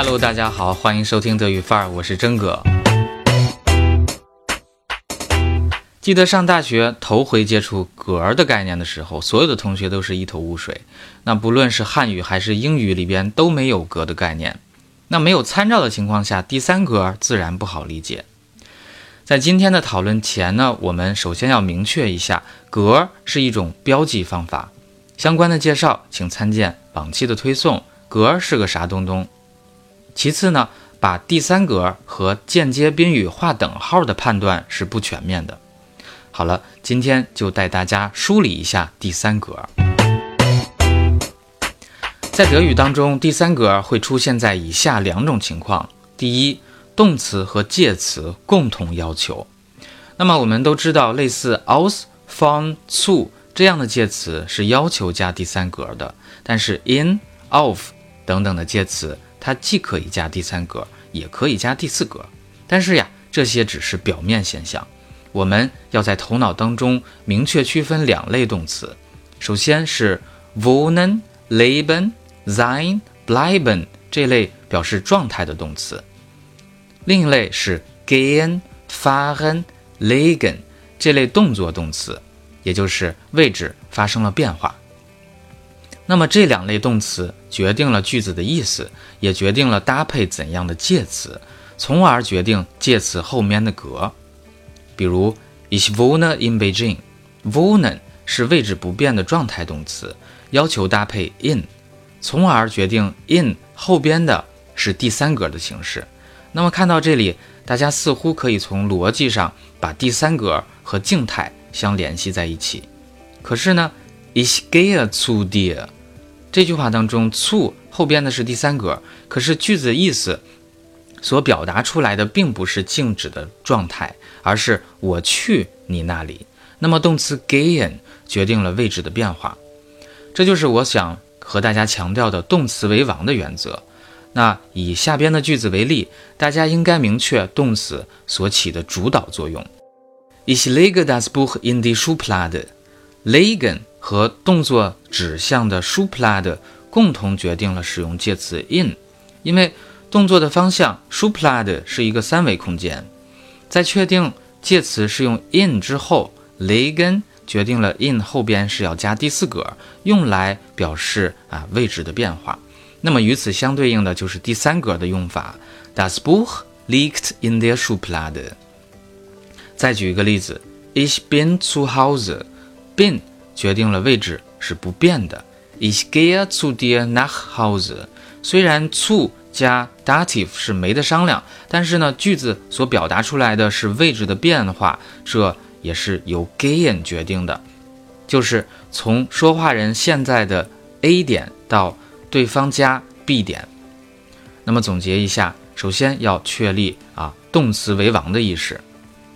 Hello，大家好，欢迎收听德语范儿，我是真哥。记得上大学头回接触“格”的概念的时候，所有的同学都是一头雾水。那不论是汉语还是英语里边都没有“格”的概念。那没有参照的情况下，第三格自然不好理解。在今天的讨论前呢，我们首先要明确一下，“格”是一种标记方法。相关的介绍请参见往期的推送。格是个啥东东？其次呢，把第三格和间接宾语划等号的判断是不全面的。好了，今天就带大家梳理一下第三格。在德语当中，第三格会出现在以下两种情况：第一，动词和介词共同要求。那么我们都知道，类似 aus、von、zu 这样的介词是要求加第三格的，但是 in、of 等等的介词，它既可以加第三格，也可以加第四格。但是呀，这些只是表面现象。我们要在头脑当中明确区分两类动词，首先是 wohnen、leben、sein、bleiben 这类表示状态的动词，另一类是 gehen、fahren、legen 这类动作动词，也就是位置发生了变化。那么这两类动词决定了句子的意思，也决定了搭配怎样的介词，从而决定介词后面的格。比如，ich wohne in Beijing，wohnen 是位置不变的状态动词，要求搭配 in，从而决定 in 后边的是第三格的形式。那么看到这里，大家似乎可以从逻辑上把第三格和静态相联系在一起。可是呢，ich gehe zu dir 这句话当中，to 后边的是第三格，可是句子意思。所表达出来的并不是静止的状态，而是我去你那里。那么动词 gehen 决定了位置的变化，这就是我想和大家强调的动词为王的原则。那以下边的句子为例，大家应该明确动词所起的主导作用。Ich lege das Buch in die Schublade。legen 和动作指向的 s u p l a d 共同决定了使用介词 in，因为。动作的方向 s h u p l a d 是一个三维空间。在确定介词是用 in 之后，legen 决定了 in 后边是要加第四格，用来表示啊位置的变化。那么与此相对应的就是第三格的用法，das Buch liegt in der s u p l a d。再举一个例子，Ich bin zu Hause，bin 决定了位置是不变的。Ich gehe zu dir nach Hause，虽然 zu 加 dative 是没得商量，但是呢，句子所表达出来的是位置的变化，这也是由 gehen 决定的，就是从说话人现在的 A 点到对方加 B 点。那么总结一下，首先要确立啊动词为王的意识，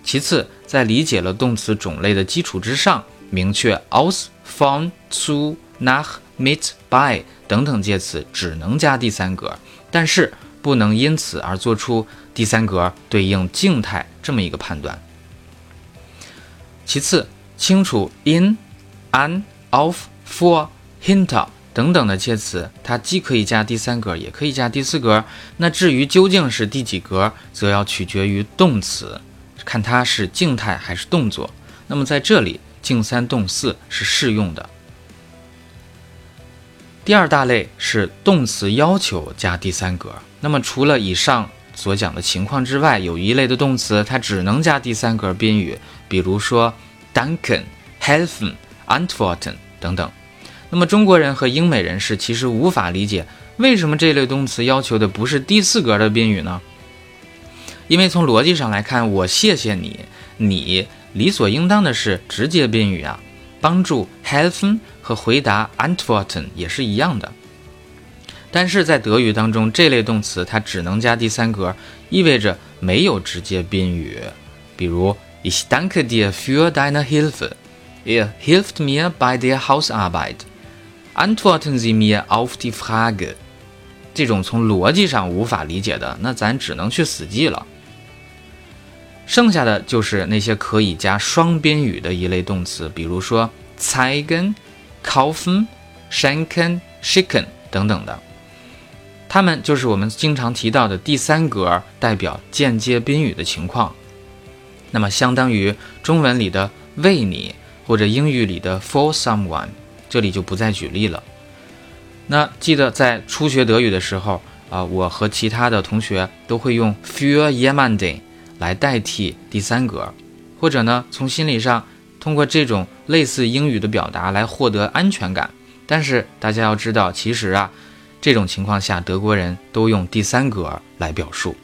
其次在理解了动词种类的基础之上，明确 aus、von、zu、nach、mit、by 等等介词只能加第三格。但是不能因此而做出第三格对应静态这么一个判断。其次，清楚 in、an、of、for、hinter 等等的介词，它既可以加第三格，也可以加第四格。那至于究竟是第几格，则要取决于动词，看它是静态还是动作。那么在这里，静三动四是适用的。第二大类是动词要求加第三格。那么除了以上所讲的情况之外，有一类的动词它只能加第三格宾语，比如说 danken、helfen、antworten 等等。那么中国人和英美人士其实无法理解为什么这类动词要求的不是第四格的宾语呢？因为从逻辑上来看，我谢谢你，你理所应当的是直接宾语啊，帮助 helfen。和回答 antworten 也是一样的，但是在德语当中，这类动词它只能加第三格，意味着没有直接宾语。比如，Ich danke dir für deine Hilfe. Er hilft mir bei der Hausarbeit. Antworten Sie mir auf die Frage. 这种从逻辑上无法理解的，那咱只能去死记了。剩下的就是那些可以加双宾语的一类动词，比如说 zeigen。kaufen、schenken、schicken 等等的，它们就是我们经常提到的第三格，代表间接宾语的情况。那么，相当于中文里的为你，或者英语里的 for someone，这里就不再举例了。那记得在初学德语的时候啊，我和其他的同学都会用 für jemanden 来代替第三格，或者呢，从心理上通过这种类似英语的表达来获得安全感。但是大家要知道，其实啊，这种情况下德国人都用第三格来表述。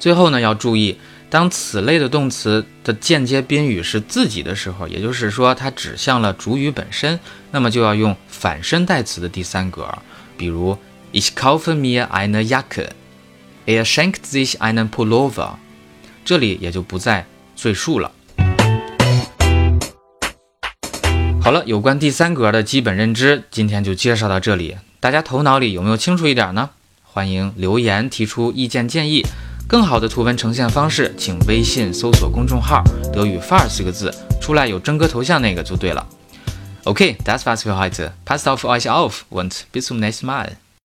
最后呢，要注意。当此类的动词的间接宾语是自己的时候，也就是说它指向了主语本身，那么就要用反身代词的第三格，比如 Ich kaufe mir eine Er schenkt sich einen Pullover，这里也就不再赘述了。好了，有关第三格的基本认知，今天就介绍到这里。大家头脑里有没有清楚一点呢？欢迎留言提出意见建议。更好的图文呈现方式，请微信搜索公众号“德语范儿”四个字，出来有真哥头像那个就对了。Okay, das war's für heute. Passt auf euch auf und bis zum nächsten Mal.